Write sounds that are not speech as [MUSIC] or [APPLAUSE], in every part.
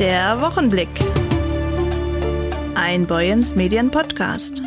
Der Wochenblick. Ein Boyens Medien Podcast.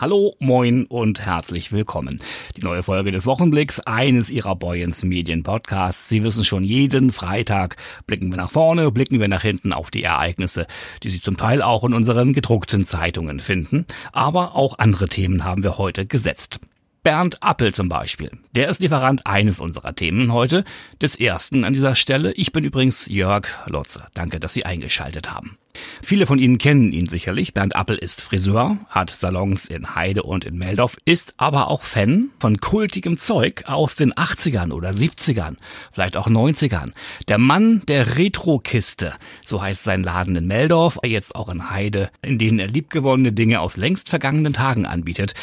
Hallo, moin und herzlich willkommen. Die neue Folge des Wochenblicks, eines Ihrer Boyens Medien Podcasts. Sie wissen schon, jeden Freitag blicken wir nach vorne, blicken wir nach hinten auf die Ereignisse, die Sie zum Teil auch in unseren gedruckten Zeitungen finden. Aber auch andere Themen haben wir heute gesetzt. Bernd Appel zum Beispiel. Der ist Lieferant eines unserer Themen heute, des ersten an dieser Stelle. Ich bin übrigens Jörg Lotze. Danke, dass Sie eingeschaltet haben. Viele von Ihnen kennen ihn sicherlich. Bernd Appel ist Friseur, hat Salons in Heide und in Meldorf, ist aber auch Fan von kultigem Zeug aus den 80ern oder 70ern, vielleicht auch 90ern. Der Mann der Retro-Kiste, so heißt sein Laden in Meldorf, jetzt auch in Heide, in denen er liebgewonnene Dinge aus längst vergangenen Tagen anbietet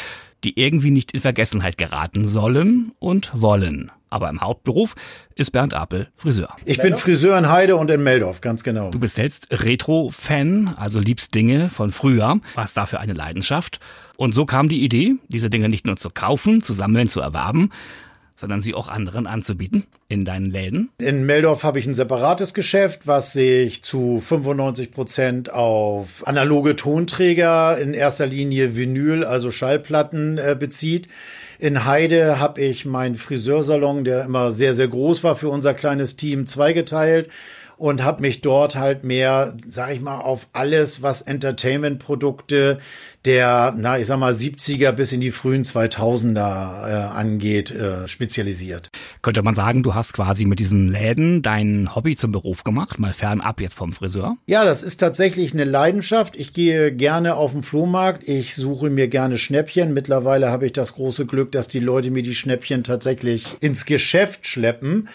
die irgendwie nicht in Vergessenheit geraten sollen und wollen. Aber im Hauptberuf ist Bernd Appel Friseur. Ich bin Friseur in Heide und in Meldorf, ganz genau. Du bist selbst Retro-Fan, also liebst Dinge von früher, hast dafür eine Leidenschaft. Und so kam die Idee, diese Dinge nicht nur zu kaufen, zu sammeln, zu erwerben, sondern sie auch anderen anzubieten in deinen Läden? In Meldorf habe ich ein separates Geschäft, was sich zu 95 Prozent auf analoge Tonträger, in erster Linie Vinyl, also Schallplatten äh, bezieht. In Heide habe ich meinen Friseursalon, der immer sehr, sehr groß war für unser kleines Team, zweigeteilt und habe mich dort halt mehr, sag ich mal, auf alles, was Entertainment-Produkte der, na, ich sag mal, 70er bis in die frühen 2000er äh, angeht, äh, spezialisiert. Könnte man sagen, du hast quasi mit diesen Läden dein Hobby zum Beruf gemacht, mal fernab jetzt vom Friseur? Ja, das ist tatsächlich eine Leidenschaft. Ich gehe gerne auf den Flohmarkt. Ich suche mir gerne Schnäppchen. Mittlerweile habe ich das große Glück, dass die Leute mir die Schnäppchen tatsächlich ins Geschäft schleppen.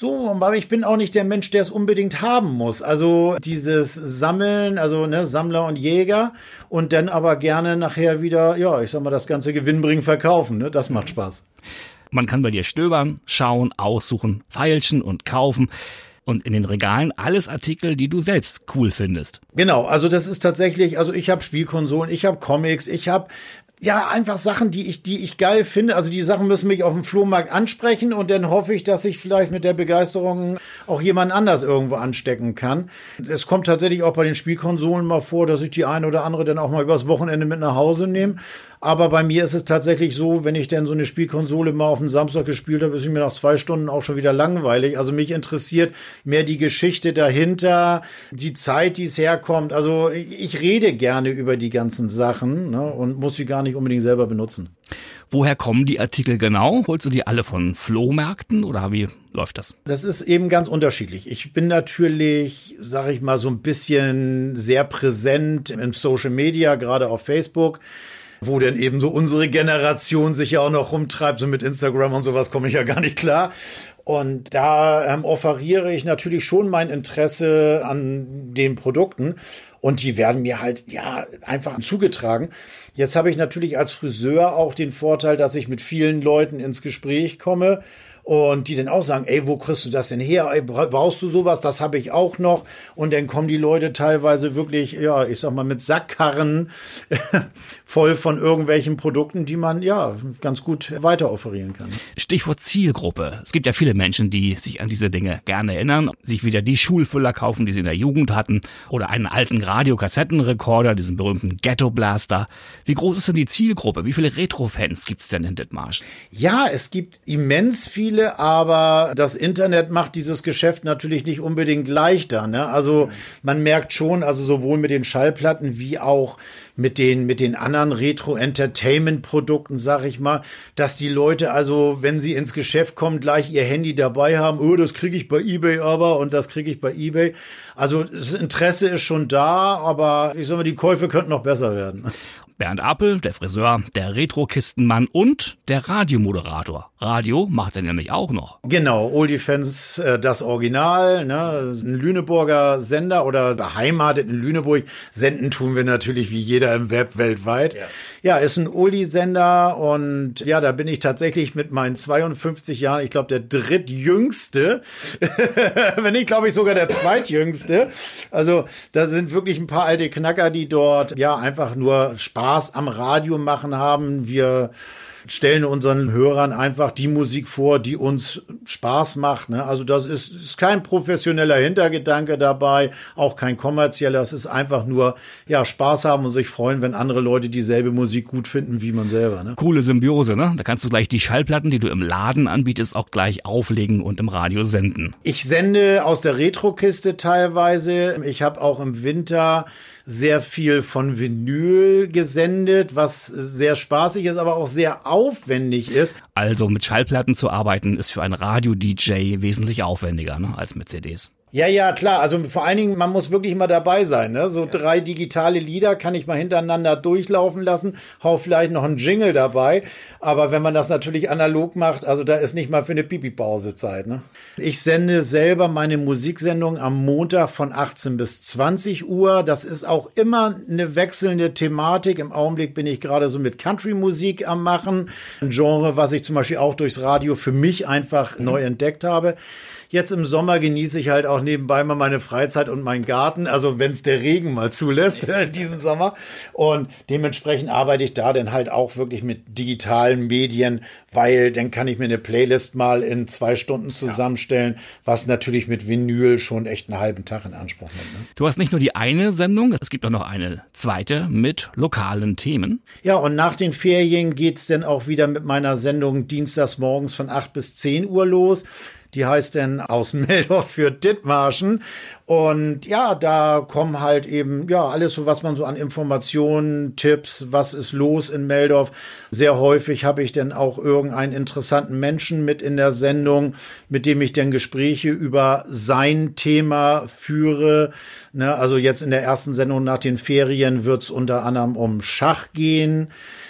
So, aber ich bin auch nicht der Mensch, der es unbedingt haben muss. Also dieses Sammeln, also ne, Sammler und Jäger und dann aber gerne nachher wieder, ja, ich sag mal, das ganze Gewinnbringen verkaufen. Ne? Das macht Spaß. Man kann bei dir stöbern, schauen, aussuchen, feilschen und kaufen und in den Regalen alles Artikel, die du selbst cool findest. Genau, also das ist tatsächlich, also ich habe Spielkonsolen, ich habe Comics, ich habe ja, einfach Sachen, die ich, die ich geil finde. Also die Sachen müssen mich auf dem Flohmarkt ansprechen und dann hoffe ich, dass ich vielleicht mit der Begeisterung auch jemand anders irgendwo anstecken kann. Es kommt tatsächlich auch bei den Spielkonsolen mal vor, dass ich die eine oder andere dann auch mal übers Wochenende mit nach Hause nehme. Aber bei mir ist es tatsächlich so, wenn ich denn so eine Spielkonsole mal auf dem Samstag gespielt habe, ist ich mir nach zwei Stunden auch schon wieder langweilig. Also mich interessiert mehr die Geschichte dahinter, die Zeit, die es herkommt. Also ich rede gerne über die ganzen Sachen ne, und muss sie gar nicht unbedingt selber benutzen. Woher kommen die Artikel genau? Holst du die alle von Flohmärkten oder wie läuft das? Das ist eben ganz unterschiedlich. Ich bin natürlich, sag ich mal, so ein bisschen sehr präsent im Social Media, gerade auf Facebook wo denn eben so unsere Generation sich ja auch noch rumtreibt, so mit Instagram und sowas komme ich ja gar nicht klar. Und da ähm, offeriere ich natürlich schon mein Interesse an den Produkten. Und die werden mir halt, ja, einfach zugetragen. Jetzt habe ich natürlich als Friseur auch den Vorteil, dass ich mit vielen Leuten ins Gespräch komme und die dann auch sagen, ey, wo kriegst du das denn her? Ey, brauchst du sowas? Das habe ich auch noch. Und dann kommen die Leute teilweise wirklich, ja, ich sag mal, mit Sackkarren [LAUGHS] voll von irgendwelchen Produkten, die man ja ganz gut weiter offerieren kann. Stichwort Zielgruppe. Es gibt ja viele Menschen, die sich an diese Dinge gerne erinnern, sich wieder die Schulfüller kaufen, die sie in der Jugend hatten, oder einen alten Radiokassettenrekorder, diesen berühmten Ghetto Blaster. Wie groß ist denn die Zielgruppe? Wie viele Retro-Fans gibt's denn in Dithmarsch? Ja, es gibt immens viele viele, aber das Internet macht dieses Geschäft natürlich nicht unbedingt leichter. Ne? Also man merkt schon, also sowohl mit den Schallplatten wie auch mit den mit den anderen Retro-Entertainment-Produkten, sag ich mal, dass die Leute also, wenn sie ins Geschäft kommen, gleich ihr Handy dabei haben. Oh, das kriege ich bei eBay aber und das kriege ich bei eBay. Also das Interesse ist schon da, aber ich sag mal, die Käufe könnten noch besser werden. Bernd Appel, der Friseur, der Retro-Kistenmann und der Radiomoderator. Radio macht er nämlich auch noch. Genau, Oldie Fans, äh, das Original, ne? ein Lüneburger Sender oder beheimatet in Lüneburg. Senden tun wir natürlich wie jeder im Web weltweit. Ja, ja ist ein Oldie-Sender und ja, da bin ich tatsächlich mit meinen 52 Jahren, ich glaube, der drittjüngste, [LAUGHS] wenn nicht, glaube ich, sogar der zweitjüngste. Also da sind wirklich ein paar alte Knacker, die dort ja einfach nur Spaß am Radio machen haben. Wir stellen unseren Hörern einfach die Musik vor, die uns Spaß macht. Ne? Also das ist, ist kein professioneller Hintergedanke dabei, auch kein kommerzieller. Es ist einfach nur ja Spaß haben und sich freuen, wenn andere Leute dieselbe Musik gut finden wie man selber. Ne? Coole Symbiose, ne? Da kannst du gleich die Schallplatten, die du im Laden anbietest, auch gleich auflegen und im Radio senden. Ich sende aus der Retro-Kiste teilweise. Ich habe auch im Winter sehr viel von Vinyl gesendet, was sehr spaßig ist, aber auch sehr aufwendig ist. Also mit Schallplatten zu arbeiten ist für einen Radio-DJ wesentlich aufwendiger ne, als mit CDs. Ja, ja, klar. Also vor allen Dingen, man muss wirklich mal dabei sein. Ne? So ja. drei digitale Lieder kann ich mal hintereinander durchlaufen lassen, hau vielleicht noch einen Jingle dabei. Aber wenn man das natürlich analog macht, also da ist nicht mal für eine Pipi-Pause Zeit. Ne? Ich sende selber meine Musiksendung am Montag von 18 bis 20 Uhr. Das ist auch immer eine wechselnde Thematik. Im Augenblick bin ich gerade so mit Country-Musik am machen. Ein Genre, was ich zum Beispiel auch durchs Radio für mich einfach neu entdeckt habe. Jetzt im Sommer genieße ich halt auch nebenbei mal meine Freizeit und meinen Garten, also wenn es der Regen mal zulässt in diesem Sommer. Und dementsprechend arbeite ich da dann halt auch wirklich mit digitalen Medien, weil dann kann ich mir eine Playlist mal in zwei Stunden zusammenstellen, ja. was natürlich mit Vinyl schon echt einen halben Tag in Anspruch nimmt. Ne? Du hast nicht nur die eine Sendung, es gibt auch noch eine zweite mit lokalen Themen. Ja, und nach den Ferien geht's dann auch wieder mit meiner Sendung dienstags morgens von acht bis zehn Uhr los. Die heißt denn aus Meldorf für Dithmarschen. Und ja, da kommen halt eben, ja, alles so, was man so an Informationen, Tipps, was ist los in Meldorf. Sehr häufig habe ich dann auch irgendeinen interessanten Menschen mit in der Sendung, mit dem ich dann Gespräche über sein Thema führe. Ne, also jetzt in der ersten Sendung nach den Ferien wird es unter anderem um Schach gehen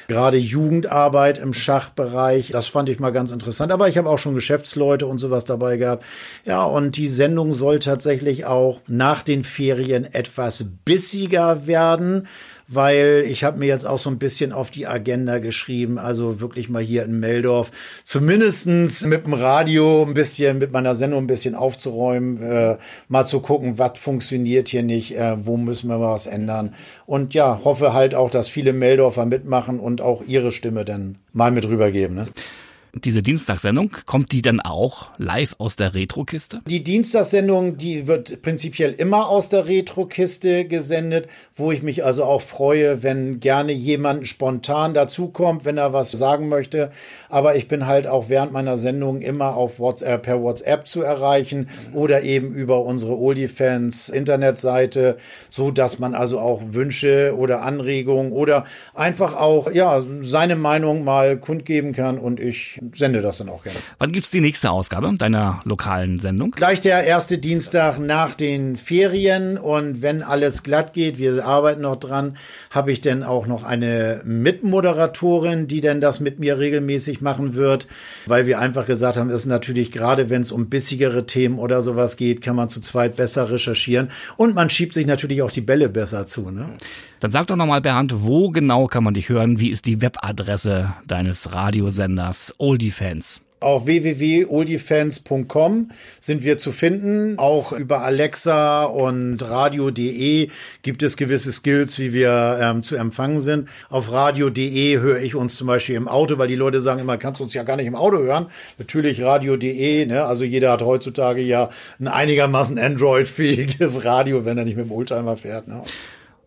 gerade Jugendarbeit im Schachbereich. Das fand ich mal ganz interessant. Aber ich habe auch schon Geschäftsleute und sowas dabei gehabt. Ja, und die Sendung soll tatsächlich auch nach den Ferien etwas bissiger werden weil ich habe mir jetzt auch so ein bisschen auf die Agenda geschrieben, also wirklich mal hier in Meldorf zumindestens mit dem Radio ein bisschen, mit meiner Sendung ein bisschen aufzuräumen, äh, mal zu gucken, was funktioniert hier nicht, äh, wo müssen wir was ändern. Und ja, hoffe halt auch, dass viele Meldorfer mitmachen und auch ihre Stimme dann mal mit rübergeben. Ne? Diese Dienstagssendung, kommt die dann auch live aus der Retrokiste? Die Dienstagssendung, die wird prinzipiell immer aus der Retrokiste gesendet, wo ich mich also auch freue, wenn gerne jemand spontan dazukommt, wenn er was sagen möchte. Aber ich bin halt auch während meiner Sendung immer auf WhatsApp, per WhatsApp zu erreichen oder eben über unsere Oldifans Internetseite, so dass man also auch Wünsche oder Anregungen oder einfach auch, ja, seine Meinung mal kundgeben kann und ich sende das dann auch gerne. Wann gibt's die nächste Ausgabe deiner lokalen Sendung? Gleich der erste Dienstag nach den Ferien und wenn alles glatt geht, wir arbeiten noch dran, habe ich dann auch noch eine Mitmoderatorin, die denn das mit mir regelmäßig machen wird, weil wir einfach gesagt haben, ist natürlich gerade, wenn es um bissigere Themen oder sowas geht, kann man zu zweit besser recherchieren und man schiebt sich natürlich auch die Bälle besser zu. Ne? Dann sag doch nochmal, Bernd, wo genau kann man dich hören? Wie ist die Webadresse deines Radiosenders Oldie-Fans? Auf www.oldifans.com sind wir zu finden. Auch über Alexa und radio.de gibt es gewisse Skills, wie wir ähm, zu empfangen sind. Auf radio.de höre ich uns zum Beispiel im Auto, weil die Leute sagen immer, kannst du uns ja gar nicht im Auto hören. Natürlich radio.de, ne? also jeder hat heutzutage ja ein einigermaßen Android-fähiges Radio, wenn er nicht mit dem Oldtimer fährt. Ne?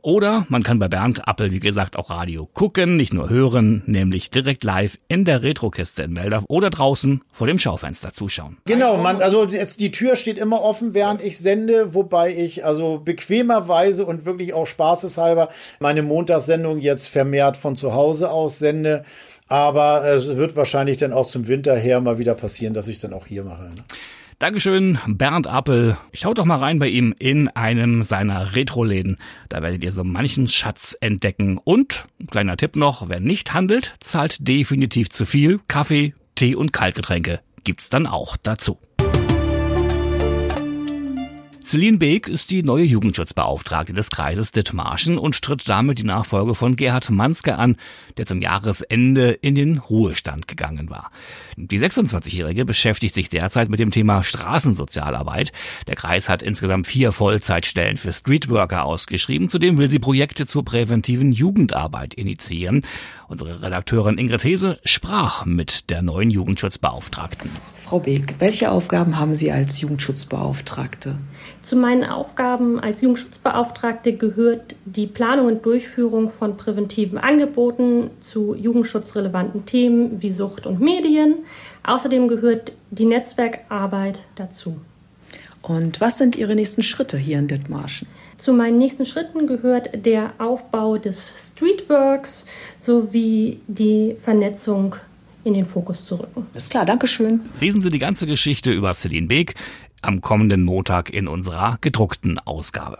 Oder man kann bei Bernd Appel, wie gesagt, auch Radio gucken, nicht nur hören, nämlich direkt live in der Retrokiste in Meldorf oder draußen vor dem Schaufenster zuschauen. Genau, man, also jetzt die Tür steht immer offen, während ich sende, wobei ich also bequemerweise und wirklich auch spaßeshalber meine Montagssendung jetzt vermehrt von zu Hause aus sende. Aber es wird wahrscheinlich dann auch zum Winter her mal wieder passieren, dass ich es dann auch hier mache. Ne? Dankeschön, Bernd Appel. Schaut doch mal rein bei ihm in einem seiner Retro-Läden. Da werdet ihr so manchen Schatz entdecken. Und, kleiner Tipp noch, wer nicht handelt, zahlt definitiv zu viel. Kaffee, Tee und Kaltgetränke gibt's dann auch dazu. Celine Beek ist die neue Jugendschutzbeauftragte des Kreises Dithmarschen und tritt damit die Nachfolge von Gerhard Manske an, der zum Jahresende in den Ruhestand gegangen war. Die 26-Jährige beschäftigt sich derzeit mit dem Thema Straßensozialarbeit. Der Kreis hat insgesamt vier Vollzeitstellen für Streetworker ausgeschrieben. Zudem will sie Projekte zur präventiven Jugendarbeit initiieren. Unsere Redakteurin Ingrid Hese sprach mit der neuen Jugendschutzbeauftragten. Frau Beek, welche Aufgaben haben Sie als Jugendschutzbeauftragte? Zu meinen Aufgaben als Jugendschutzbeauftragte gehört die Planung und Durchführung von präventiven Angeboten zu jugendschutzrelevanten Themen wie Sucht und Medien. Außerdem gehört die Netzwerkarbeit dazu. Und was sind Ihre nächsten Schritte hier in Dithmarschen? Zu meinen nächsten Schritten gehört der Aufbau des Streetworks sowie die Vernetzung in den Fokus zu rücken. Ist klar, Dankeschön. Lesen Sie die ganze Geschichte über Celine Beek am kommenden Montag in unserer gedruckten Ausgabe.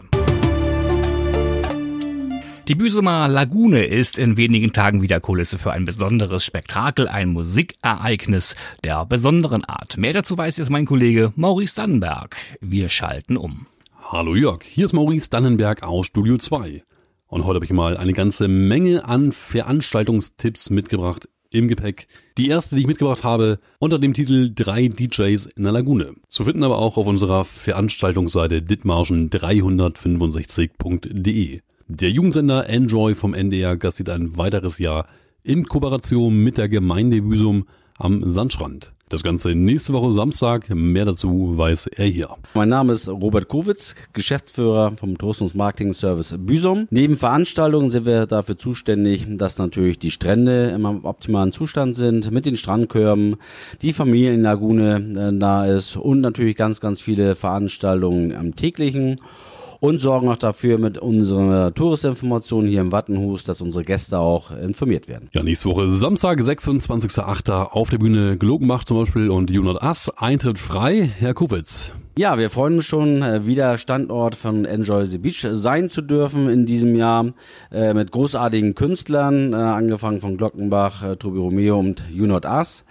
Die Büsumer Lagune ist in wenigen Tagen wieder Kulisse für ein besonderes Spektakel, ein Musikereignis der besonderen Art. Mehr dazu weiß jetzt mein Kollege Maurice Dannenberg. Wir schalten um. Hallo Jörg, hier ist Maurice Dannenberg aus Studio 2. Und heute habe ich mal eine ganze Menge an Veranstaltungstipps mitgebracht im Gepäck. Die erste, die ich mitgebracht habe, unter dem Titel drei DJs in der Lagune. Zu finden aber auch auf unserer Veranstaltungsseite ditmarschen365.de. Der Jugendsender Enjoy vom NDR gastiert ein weiteres Jahr in Kooperation mit der Gemeinde Büsum am Sandstrand. Das Ganze nächste Woche Samstag. Mehr dazu weiß er hier. Mein Name ist Robert Kowitz, Geschäftsführer vom Tourismus Marketing Service Büsum. Neben Veranstaltungen sind wir dafür zuständig, dass natürlich die Strände im optimalen Zustand sind, mit den Strandkörben, die Familienlagune äh, da ist und natürlich ganz, ganz viele Veranstaltungen am täglichen und sorgen auch dafür mit unserer Touristinformation hier im Wattenhus, dass unsere Gäste auch informiert werden. Ja, nächste Woche Samstag, 26.08. auf der Bühne Glogenbach zum Beispiel und Junot Ass. Eintritt frei. Herr Kowitz. Ja, wir freuen uns schon, äh, wieder Standort von Enjoy the Beach sein zu dürfen in diesem Jahr äh, mit großartigen Künstlern, äh, angefangen von Glockenbach, Tobi Romeo und Junot Ass.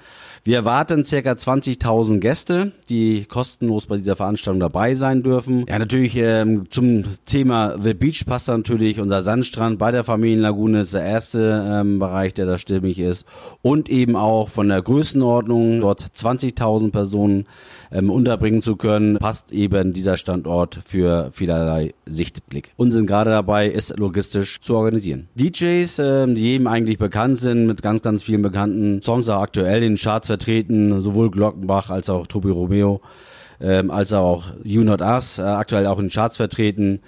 Wir erwarten circa 20.000 Gäste, die kostenlos bei dieser Veranstaltung dabei sein dürfen. Ja, natürlich ähm, zum Thema The Beach passt natürlich unser Sandstrand bei der Familienlagune ist der erste ähm, Bereich, der da stimmig ist. Und eben auch von der Größenordnung, dort 20.000 Personen ähm, unterbringen zu können, passt eben dieser Standort für vielerlei Sichtblick. Und sind gerade dabei, es logistisch zu organisieren. DJs, äh, die jedem eigentlich bekannt sind, mit ganz, ganz vielen bekannten Songs auch aktuell in den Charts vertreten, sowohl Glockenbach als auch Tobi Romeo, ähm, als auch You Not Us, äh, aktuell auch in den Charts vertreten.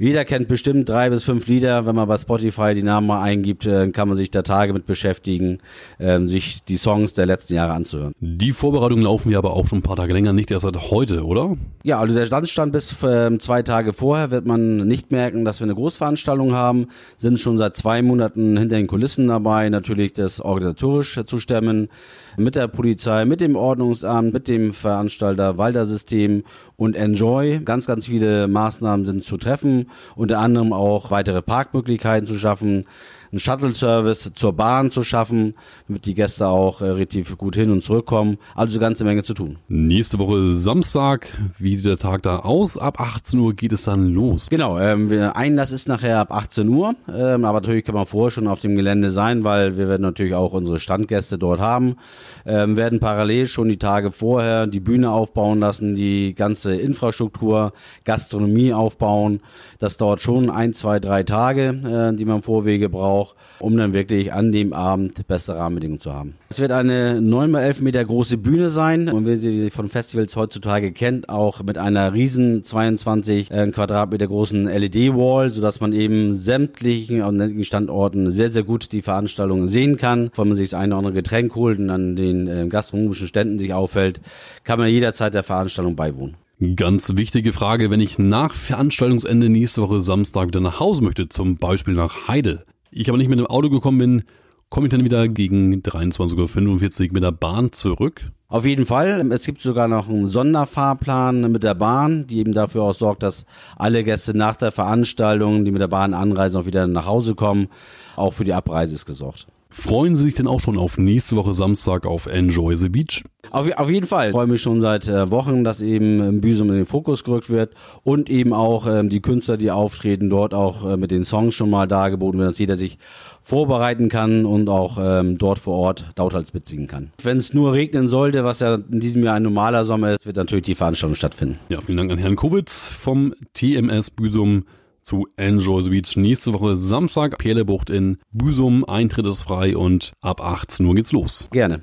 Jeder kennt bestimmt drei bis fünf Lieder. Wenn man bei Spotify die Namen mal eingibt, äh, kann man sich da Tage mit beschäftigen, ähm, sich die Songs der letzten Jahre anzuhören. Die Vorbereitungen laufen ja aber auch schon ein paar Tage länger, nicht erst seit heute, oder? Ja, also der Standstand bis äh, zwei Tage vorher wird man nicht merken, dass wir eine Großveranstaltung haben. Sind schon seit zwei Monaten hinter den Kulissen dabei, natürlich das organisatorisch zu stemmen mit der Polizei, mit dem Ordnungsamt, mit dem Veranstalter, Waldersystem und Enjoy. Ganz, ganz viele Maßnahmen sind zu treffen, unter anderem auch weitere Parkmöglichkeiten zu schaffen, einen Shuttle-Service zur Bahn zu schaffen, damit die Gäste auch äh, relativ gut hin und zurückkommen. Also eine ganze Menge zu tun. Nächste Woche Samstag, wie sieht der Tag da aus? Ab 18 Uhr geht es dann los. Genau, ähm, Einlass ist nachher ab 18 Uhr, ähm, aber natürlich kann man vorher schon auf dem Gelände sein, weil wir werden natürlich auch unsere Standgäste dort haben, ähm, werden parallel schon die Tage vorher die Bühne aufbauen lassen, die ganze Infrastruktur, Gastronomie aufbauen. Das dauert schon ein, zwei, drei Tage, äh, die man Vorwege braucht auch, um dann wirklich an dem Abend beste Rahmenbedingungen zu haben. Es wird eine 9 mal 11 Meter große Bühne sein und wie sie von Festivals heutzutage kennt, auch mit einer riesen 22 äh, Quadratmeter großen LED-Wall, sodass man eben sämtlichen an Standorten sehr, sehr gut die Veranstaltungen sehen kann. Wenn man sich das eine oder andere Getränk holt und an den äh, gastronomischen Ständen sich auffällt, kann man jederzeit der Veranstaltung beiwohnen. Ganz wichtige Frage, wenn ich nach Veranstaltungsende nächste Woche Samstag wieder nach Hause möchte, zum Beispiel nach Heide ich aber nicht mit dem Auto gekommen bin, komme ich dann wieder gegen 23.45 Uhr mit der Bahn zurück? Auf jeden Fall. Es gibt sogar noch einen Sonderfahrplan mit der Bahn, die eben dafür auch sorgt, dass alle Gäste nach der Veranstaltung, die mit der Bahn anreisen, auch wieder nach Hause kommen. Auch für die Abreise ist gesorgt. Freuen Sie sich denn auch schon auf nächste Woche Samstag auf Enjoy the Beach? Auf, auf jeden Fall. Ich freue mich schon seit äh, Wochen, dass eben Büsum in den Fokus gerückt wird und eben auch ähm, die Künstler, die auftreten, dort auch äh, mit den Songs schon mal dargeboten wird, dass jeder sich vorbereiten kann und auch ähm, dort vor Ort lauthals mitsingen kann. Wenn es nur regnen sollte, was ja in diesem Jahr ein normaler Sommer ist, wird natürlich die Veranstaltung stattfinden. Ja, vielen Dank an Herrn Kowitz vom TMS Büsum zu Enjoy the Beach. Nächste Woche Samstag, Perlebucht in Büsum. Eintritt ist frei und ab 18 Uhr geht's los. Gerne.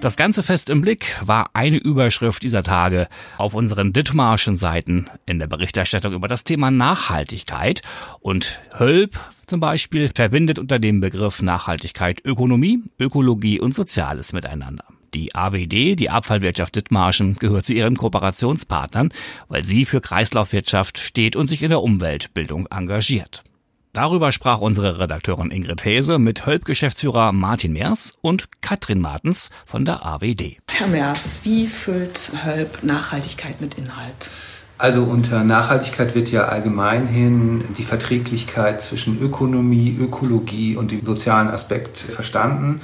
Das ganze Fest im Blick war eine Überschrift dieser Tage auf unseren Dithmarschen Seiten in der Berichterstattung über das Thema Nachhaltigkeit. Und Hölp zum Beispiel verbindet unter dem Begriff Nachhaltigkeit Ökonomie, Ökologie und Soziales miteinander. Die AWD, die Abfallwirtschaft Dithmarschen, gehört zu ihren Kooperationspartnern, weil sie für Kreislaufwirtschaft steht und sich in der Umweltbildung engagiert. Darüber sprach unsere Redakteurin Ingrid Häse mit Hölp-Geschäftsführer Martin Meers und Katrin Martens von der AWD. Herr Meers, wie füllt Hölp Nachhaltigkeit mit Inhalt? Also unter Nachhaltigkeit wird ja allgemein hin die Verträglichkeit zwischen Ökonomie, Ökologie und dem sozialen Aspekt verstanden.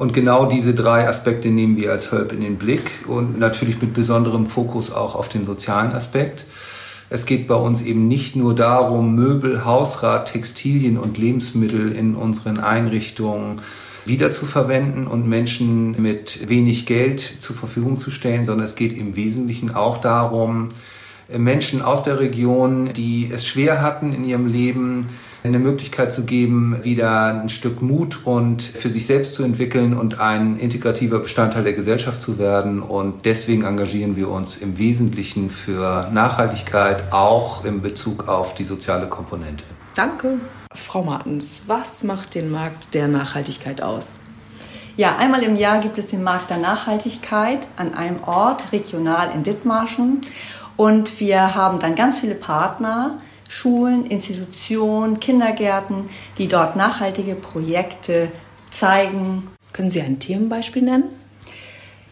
Und genau diese drei Aspekte nehmen wir als Hölp in den Blick und natürlich mit besonderem Fokus auch auf den sozialen Aspekt. Es geht bei uns eben nicht nur darum, Möbel, Hausrat, Textilien und Lebensmittel in unseren Einrichtungen wiederzuverwenden und Menschen mit wenig Geld zur Verfügung zu stellen, sondern es geht im Wesentlichen auch darum, Menschen aus der Region, die es schwer hatten in ihrem Leben, eine Möglichkeit zu geben, wieder ein Stück Mut und für sich selbst zu entwickeln und ein integrativer Bestandteil der Gesellschaft zu werden. Und deswegen engagieren wir uns im Wesentlichen für Nachhaltigkeit, auch in Bezug auf die soziale Komponente. Danke. Frau Martens, was macht den Markt der Nachhaltigkeit aus? Ja, einmal im Jahr gibt es den Markt der Nachhaltigkeit an einem Ort, regional in Dithmarschen. Und wir haben dann ganz viele Partner, Schulen, Institutionen, Kindergärten, die dort nachhaltige Projekte zeigen. Können Sie ein Themenbeispiel nennen?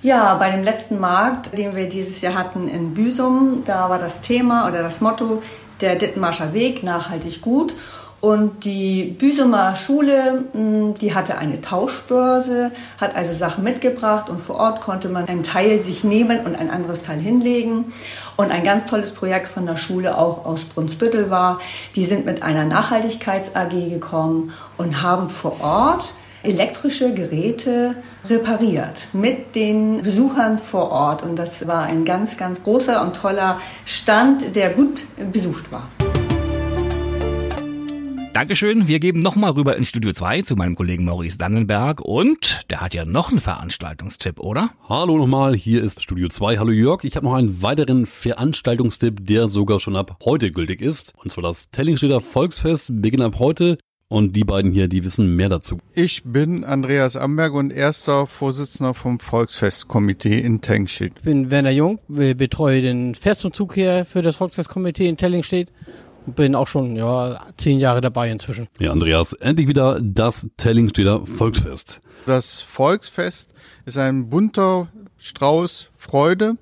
Ja, bei dem letzten Markt, den wir dieses Jahr hatten in Büsum, da war das Thema oder das Motto der Dittenmarscher Weg, nachhaltig gut. Und die Büsumer Schule, hm, die hatte eine Tauschbörse, hat also Sachen mitgebracht und vor Ort konnte man einen Teil sich nehmen und ein anderes Teil hinlegen. Und ein ganz tolles Projekt von der Schule auch aus Brunsbüttel war, die sind mit einer Nachhaltigkeits-AG gekommen und haben vor Ort elektrische Geräte repariert mit den Besuchern vor Ort. Und das war ein ganz, ganz großer und toller Stand, der gut besucht war. Dankeschön. Wir geben nochmal rüber ins Studio 2 zu meinem Kollegen Maurice Dannenberg und der hat ja noch einen Veranstaltungstipp, oder? Hallo nochmal, hier ist Studio 2. Hallo Jörg, ich habe noch einen weiteren Veranstaltungstipp, der sogar schon ab heute gültig ist. Und zwar das Tellingstädter Volksfest beginnt ab heute. Und die beiden hier, die wissen mehr dazu. Ich bin Andreas Amberg und erster Vorsitzender vom Volksfestkomitee in Tengstedt. Ich bin Werner Jung, betreue den Festumzug hier für das Volksfestkomitee in Tellingstedt bin auch schon ja zehn Jahre dabei inzwischen. Ja, Andreas, endlich wieder das Tellingstädter Volksfest. Das Volksfest ist ein bunter Strauß Freude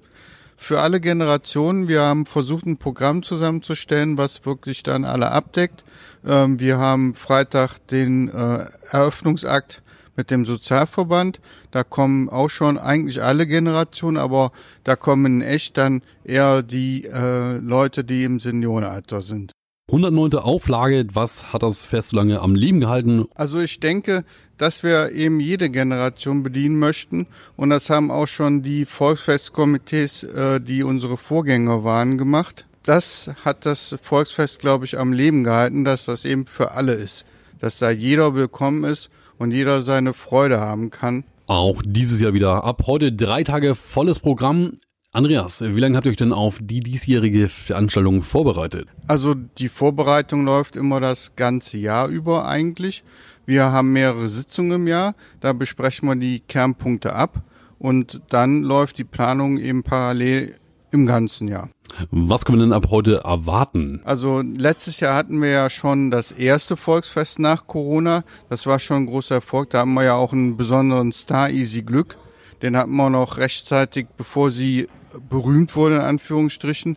für alle Generationen. Wir haben versucht, ein Programm zusammenzustellen, was wirklich dann alle abdeckt. Ähm, wir haben Freitag den äh, Eröffnungsakt mit dem Sozialverband. Da kommen auch schon eigentlich alle Generationen, aber da kommen echt dann eher die äh, Leute, die im Seniorenalter sind. 109. Auflage, was hat das Fest so lange am Leben gehalten? Also ich denke, dass wir eben jede Generation bedienen möchten und das haben auch schon die Volksfestkomitees, äh, die unsere Vorgänger waren, gemacht. Das hat das Volksfest, glaube ich, am Leben gehalten, dass das eben für alle ist, dass da jeder willkommen ist und jeder seine Freude haben kann. Auch dieses Jahr wieder ab heute drei Tage volles Programm. Andreas, wie lange habt ihr euch denn auf die diesjährige Veranstaltung vorbereitet? Also die Vorbereitung läuft immer das ganze Jahr über eigentlich. Wir haben mehrere Sitzungen im Jahr, da besprechen wir die Kernpunkte ab und dann läuft die Planung eben parallel im ganzen Jahr. Was können wir denn ab heute erwarten? Also letztes Jahr hatten wir ja schon das erste Volksfest nach Corona. Das war schon ein großer Erfolg. Da haben wir ja auch einen besonderen Star, Easy Glück. Den hatten wir noch rechtzeitig, bevor sie berühmt wurde, in Anführungsstrichen,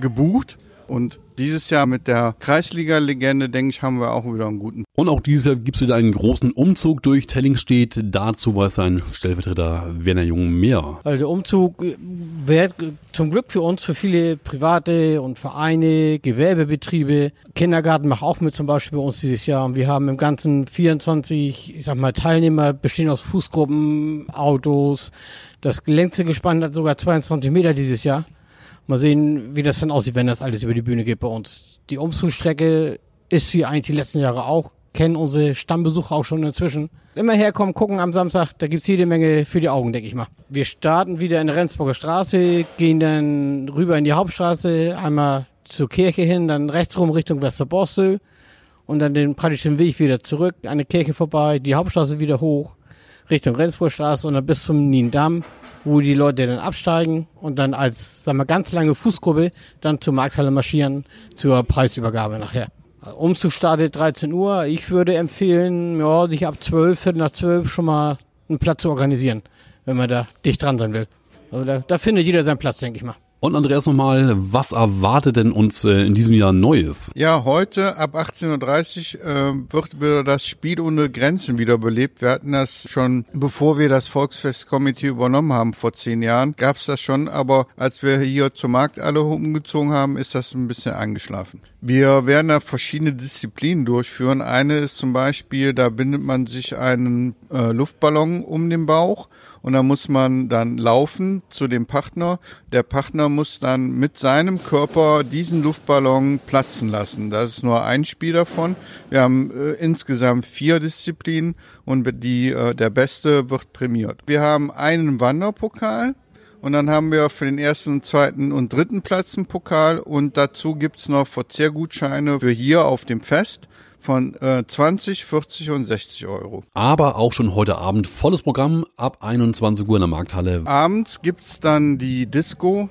gebucht. Und dieses Jahr mit der Kreisliga-Legende, denke ich, haben wir auch wieder einen guten. Und auch dieses Jahr gibt es wieder einen großen Umzug durch Tellingstedt. Dazu weiß sein Stellvertreter Werner Jung mehr. Also der Umzug wird zum Glück für uns, für viele private und Vereine, Gewerbebetriebe. Kindergarten macht auch mit zum Beispiel bei uns dieses Jahr. Wir haben im Ganzen 24, ich sag mal, Teilnehmer, bestehen aus Fußgruppen, Autos. Das längste Gespann hat sogar 22 Meter dieses Jahr. Mal sehen, wie das dann aussieht, wenn das alles über die Bühne geht bei uns. Die Umzugsstrecke ist wie eigentlich die letzten Jahre auch. Kennen unsere Stammbesucher auch schon inzwischen. Immer herkommen, gucken am Samstag, da gibt's jede Menge für die Augen, denke ich mal. Wir starten wieder in der Rendsburger Straße, gehen dann rüber in die Hauptstraße, einmal zur Kirche hin, dann rechts rum Richtung Westerborstel und dann den praktischen Weg wieder zurück, an der Kirche vorbei, die Hauptstraße wieder hoch, Richtung Rendsburgstraße und dann bis zum Niendamm wo die Leute dann absteigen und dann als, sagen wir, ganz lange Fußgruppe dann zur Markthalle marschieren zur Preisübergabe nachher. Umzug startet 13 Uhr. Ich würde empfehlen, ja, sich ab 12, Viertel nach 12 schon mal einen Platz zu organisieren, wenn man da dicht dran sein will. Also da, da findet jeder seinen Platz, denke ich mal. Und Andreas nochmal, was erwartet denn uns äh, in diesem Jahr Neues? Ja, heute ab 18.30 Uhr äh, wird wieder das Spiel ohne Grenzen wiederbelebt. Wir hatten das schon, bevor wir das Volksfestkomitee übernommen haben vor zehn Jahren, gab's das schon, aber als wir hier zur Markt alle umgezogen haben, ist das ein bisschen eingeschlafen. Wir werden da verschiedene Disziplinen durchführen. Eine ist zum Beispiel, da bindet man sich einen äh, Luftballon um den Bauch und da muss man dann laufen zu dem Partner. Der Partner muss dann mit seinem Körper diesen Luftballon platzen lassen. Das ist nur ein Spiel davon. Wir haben äh, insgesamt vier Disziplinen und die, äh, der Beste wird prämiert. Wir haben einen Wanderpokal. Und dann haben wir für den ersten, zweiten und dritten Platz einen Pokal. Und dazu gibt's noch Verzehrgutscheine für hier auf dem Fest von äh, 20, 40 und 60 Euro. Aber auch schon heute Abend volles Programm ab 21 Uhr in der Markthalle. Abends gibt's dann die Disco,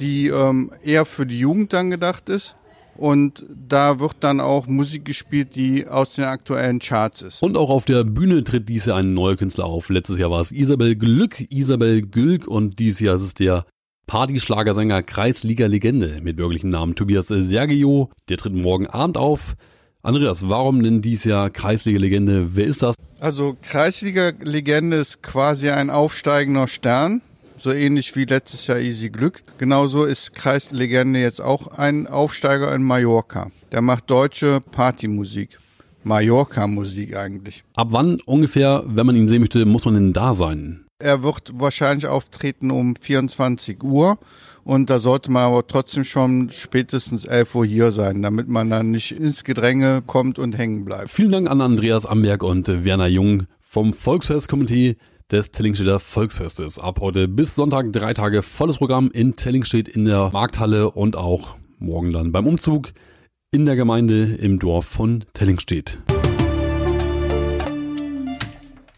die ähm, eher für die Jugend dann gedacht ist. Und da wird dann auch Musik gespielt, die aus den aktuellen Charts ist. Und auch auf der Bühne tritt dieses Jahr ein neuer Künstler auf. Letztes Jahr war es Isabel Glück, Isabel Gülk und dieses Jahr ist es der Partyschlagersänger Kreisliga-Legende mit bürgerlichen Namen Tobias Sergio. Der tritt morgen Abend auf. Andreas, warum denn dieses Jahr Kreisliga-Legende? Wer ist das? Also Kreisliga-Legende ist quasi ein aufsteigender Stern so ähnlich wie letztes Jahr Easy Glück. Genauso ist Kreislegende jetzt auch ein Aufsteiger in Mallorca. Der macht deutsche Partymusik. Mallorca-Musik eigentlich. Ab wann ungefähr, wenn man ihn sehen möchte, muss man denn da sein? Er wird wahrscheinlich auftreten um 24 Uhr und da sollte man aber trotzdem schon spätestens 11 Uhr hier sein, damit man dann nicht ins Gedränge kommt und hängen bleibt. Vielen Dank an Andreas Amberg und Werner Jung vom Volksfestkomitee des Tellingstädter Volksfestes. Ab heute bis Sonntag drei Tage volles Programm in Tellingstedt in der Markthalle und auch morgen dann beim Umzug in der Gemeinde im Dorf von Tellingstedt.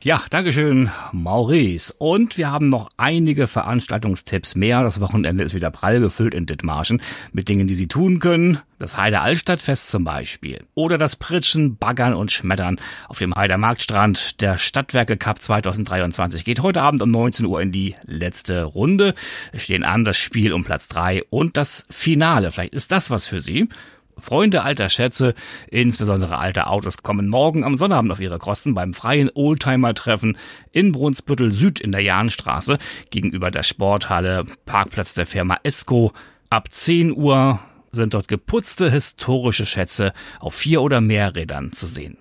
Ja, Dankeschön, Maurice. Und wir haben noch einige Veranstaltungstipps mehr. Das Wochenende ist wieder prall gefüllt in Dithmarschen mit Dingen, die Sie tun können. Das Heide Altstadtfest zum Beispiel. Oder das Pritschen, Baggern und Schmettern auf dem Heider Marktstrand. Der Stadtwerke Cup 2023 geht heute Abend um 19 Uhr in die letzte Runde. Es stehen an das Spiel um Platz 3 und das Finale. Vielleicht ist das was für Sie. Freunde alter Schätze, insbesondere alter Autos, kommen morgen am Sonnabend auf ihre Kosten beim freien Oldtimer-Treffen in Brunsbüttel Süd in der Jahnstraße gegenüber der Sporthalle, Parkplatz der Firma Esco. Ab 10 Uhr sind dort geputzte historische Schätze auf vier oder mehr Rädern zu sehen.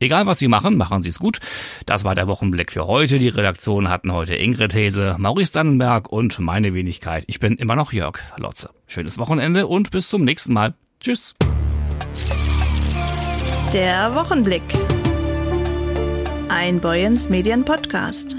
Egal was Sie machen, machen Sie es gut. Das war der Wochenblick für heute. Die Redaktion hatten heute Ingrid Hese, Maurice Dannenberg und meine Wenigkeit. Ich bin immer noch Jörg Lotze. Schönes Wochenende und bis zum nächsten Mal. Tschüss. Der Wochenblick. Ein Boyens Medien Podcast.